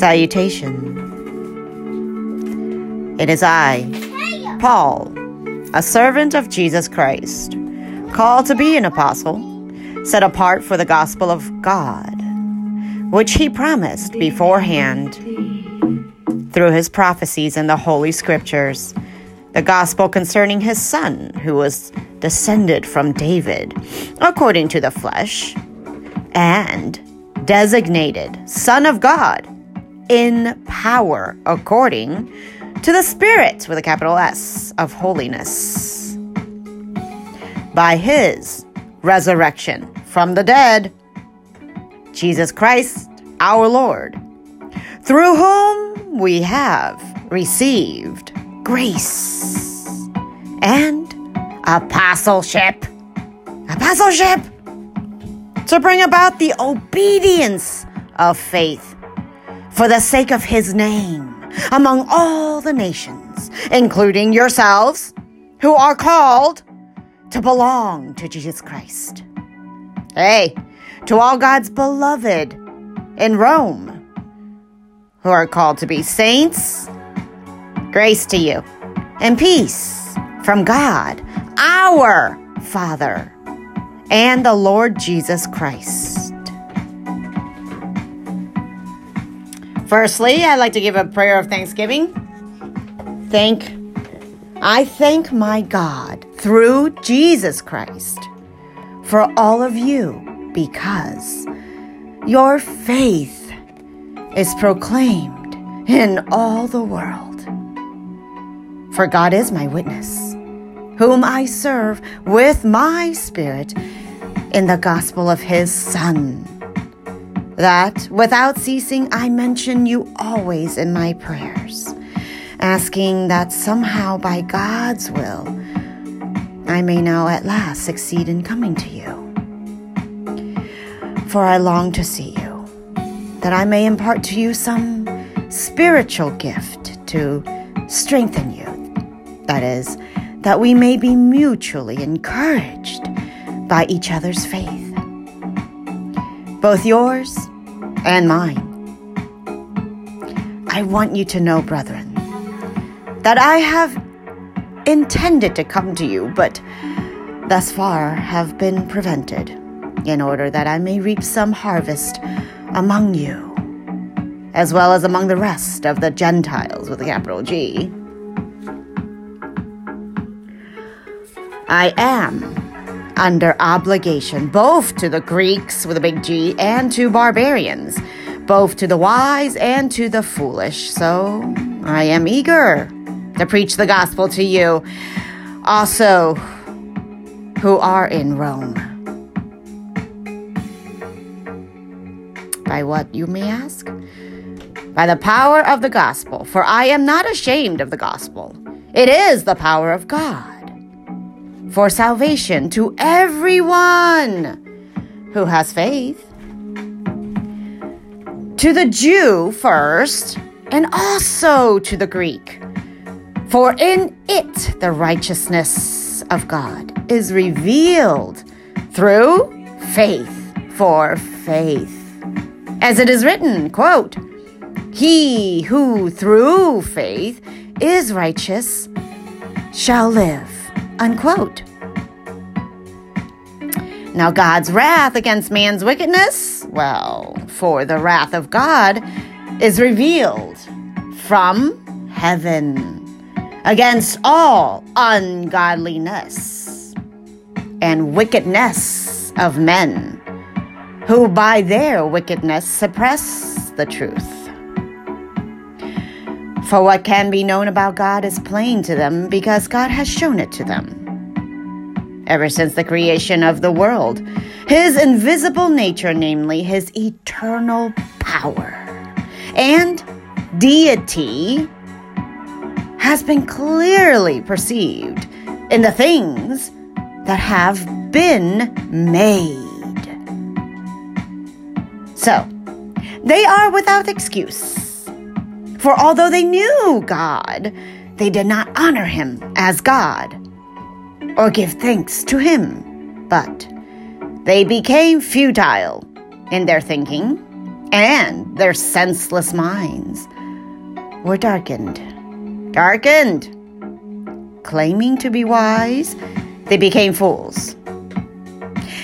Salutation. It is I, Paul, a servant of Jesus Christ, called to be an apostle, set apart for the gospel of God, which he promised beforehand through his prophecies in the Holy Scriptures, the gospel concerning his son, who was descended from David, according to the flesh, and designated Son of God in power, according to the Spirit, with a capital S, of holiness. By his resurrection from the dead, Jesus Christ, our Lord, through whom we have received grace and apostleship. Apostleship! To bring about the obedience of faith for the sake of his name among all the nations, including yourselves, who are called to belong to Jesus Christ. Hey, to all God's beloved in Rome, who are called to be saints, grace to you and peace from God, our Father, and the Lord Jesus Christ. Firstly, I'd like to give a prayer of thanksgiving. Thank I thank my God through Jesus Christ for all of you because your faith is proclaimed in all the world. For God is my witness, whom I serve with my spirit in the gospel of his Son that without ceasing I mention you always in my prayers, asking that somehow by God's will I may now at last succeed in coming to you. For I long to see you, that I may impart to you some spiritual gift to strengthen you. That is, that we may be mutually encouraged by each other's faith. Both yours and mine. I want you to know, brethren, that I have intended to come to you, but thus far have been prevented, in order that I may reap some harvest among you, as well as among the rest of the Gentiles with a capital G. I am under obligation both to the Greeks with a big G and to barbarians, both to the wise and to the foolish. So I am eager to preach the gospel to you also who are in Rome. By what, you may ask? By the power of the gospel, for I am not ashamed of the gospel. It is the power of God for salvation to everyone who has faith. To the Jew first, and also to the Greek. For in it the righteousness of God is revealed through faith for faith. As it is written, quote, He who through faith is righteous shall live Unquote. Now, God's wrath against man's wickedness, well, for the wrath of God is revealed from heaven against all ungodliness and wickedness of men who by their wickedness suppress the truth. For what can be known about God is plain to them because God has shown it to them. Ever since the creation of the world, His invisible nature, namely His eternal power and deity, has been clearly perceived in the things that have been made. So, they are without excuse for although they knew God, they did not honor him as God or give thanks to him, but they became futile in their thinking, and their senseless minds were darkened. Darkened! Claiming to be wise, they became fools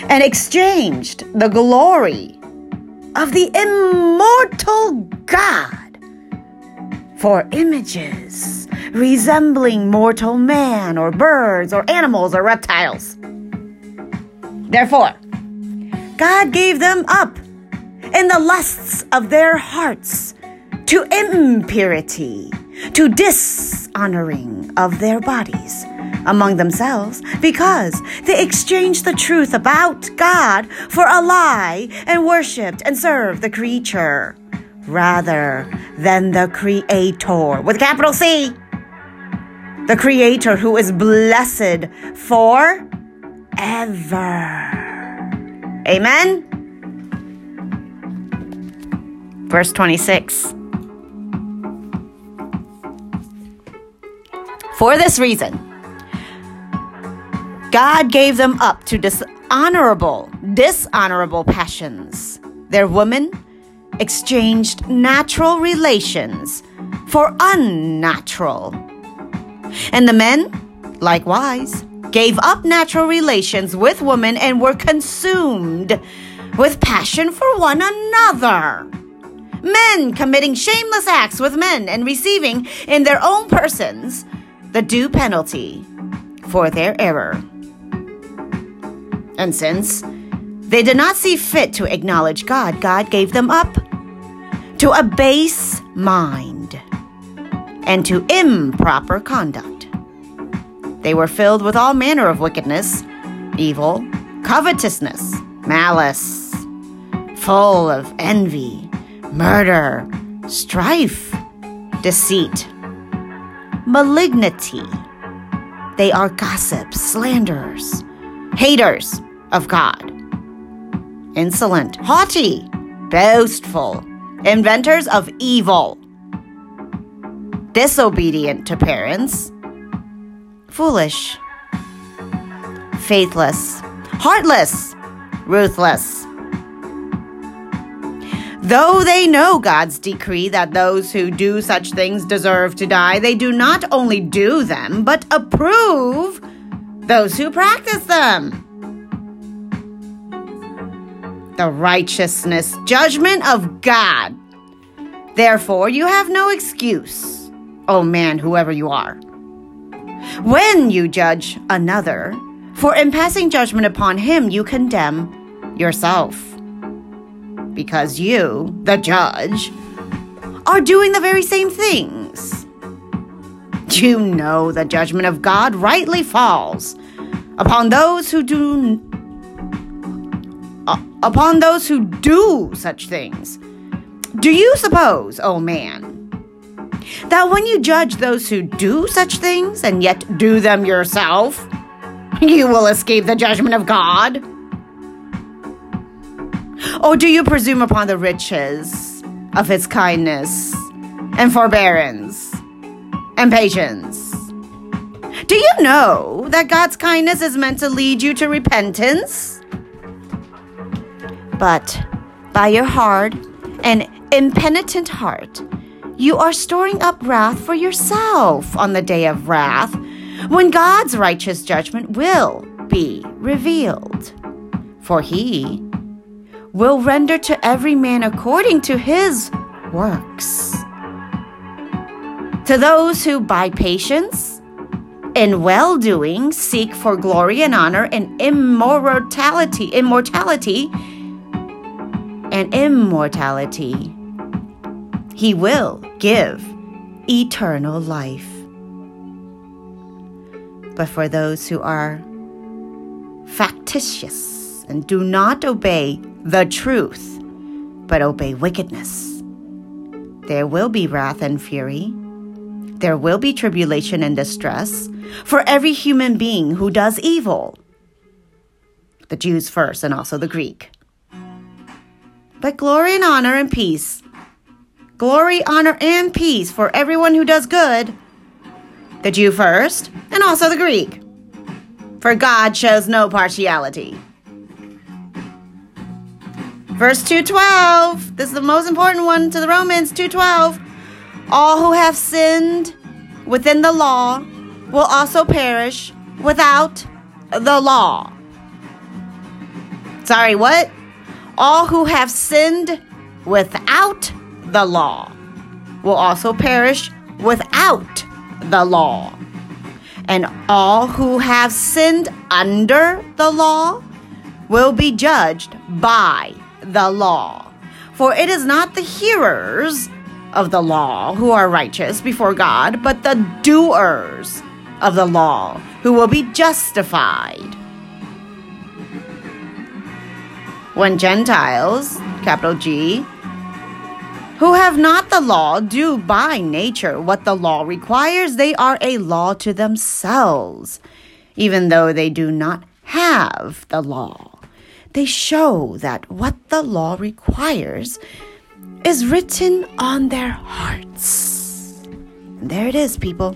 and exchanged the glory of the immortal God for images resembling mortal man or birds or animals or reptiles. Therefore, God gave them up in the lusts of their hearts to impurity, to dishonoring of their bodies among themselves because they exchanged the truth about God for a lie and worshiped and served the creature rather than the Creator with capital C. The Creator who is blessed forever. Amen. Verse 26. For this reason, God gave them up to dishonorable, dishonorable passions. Their women exchanged natural relations for unnatural. And the men, likewise, gave up natural relations with women and were consumed with passion for one another. Men committing shameless acts with men and receiving in their own persons the due penalty for their error. And since they did not see fit to acknowledge God, God gave them up to a base mind and to improper conduct. They were filled with all manner of wickedness, evil, covetousness, malice, full of envy, murder, strife, deceit, malignity. They are gossips, slanderers, haters of God, insolent, haughty, boastful, inventors of evil, disobedient to parents, foolish, faithless, heartless, ruthless. Though they know God's decree that those who do such things deserve to die, they do not only do them, but approve those who practice them. The righteousness judgment of God. Therefore, you have no excuse, oh man, whoever you are. When you judge another, for in passing judgment upon him, you condemn yourself. Because you, the judge, are doing the very same things. You know the judgment of God rightly falls upon those who do upon those who do such things. Do you suppose, O oh man, that when you judge those who do such things and yet do them yourself, you will escape the judgment of God? Or do you presume upon the riches of his kindness and forbearance and patience? Do you know that God's kindness is meant to lead you to repentance? But by your hard and impenitent heart, you are storing up wrath for yourself on the day of wrath, when God's righteous judgment will be revealed. For he will render to every man according to his works. To those who by patience and well doing seek for glory and honor and immortality, immortality, and immortality, he will give eternal life. But for those who are factitious and do not obey the truth, but obey wickedness, there will be wrath and fury. There will be tribulation and distress for every human being who does evil. The Jews first, and also the Greek. But glory and honor and peace. Glory, honor, and peace for everyone who does good. The Jew first, and also the Greek. For God shows no partiality. Verse 212. This is the most important one to the Romans 212. All who have sinned within the law will also perish without the law. Sorry, what? All who have sinned without the law will also perish without the law. And all who have sinned under the law will be judged by the law. For it is not the hearers of the law who are righteous before God, but the doers of the law who will be justified. When Gentiles, capital G, who have not the law do by nature what the law requires, they are a law to themselves, even though they do not have the law. They show that what the law requires is written on their hearts. And there it is, people.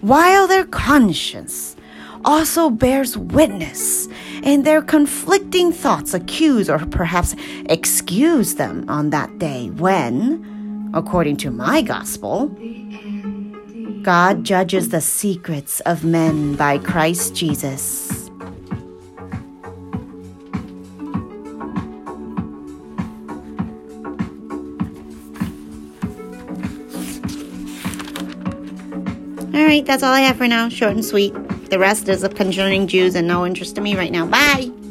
While their conscience also bears witness, and their conflicting thoughts accuse or perhaps excuse them on that day when, according to my gospel, God judges the secrets of men by Christ Jesus. All right, that's all I have for now. Short and sweet. The rest is of concerning Jews and no interest to me right now. Bye.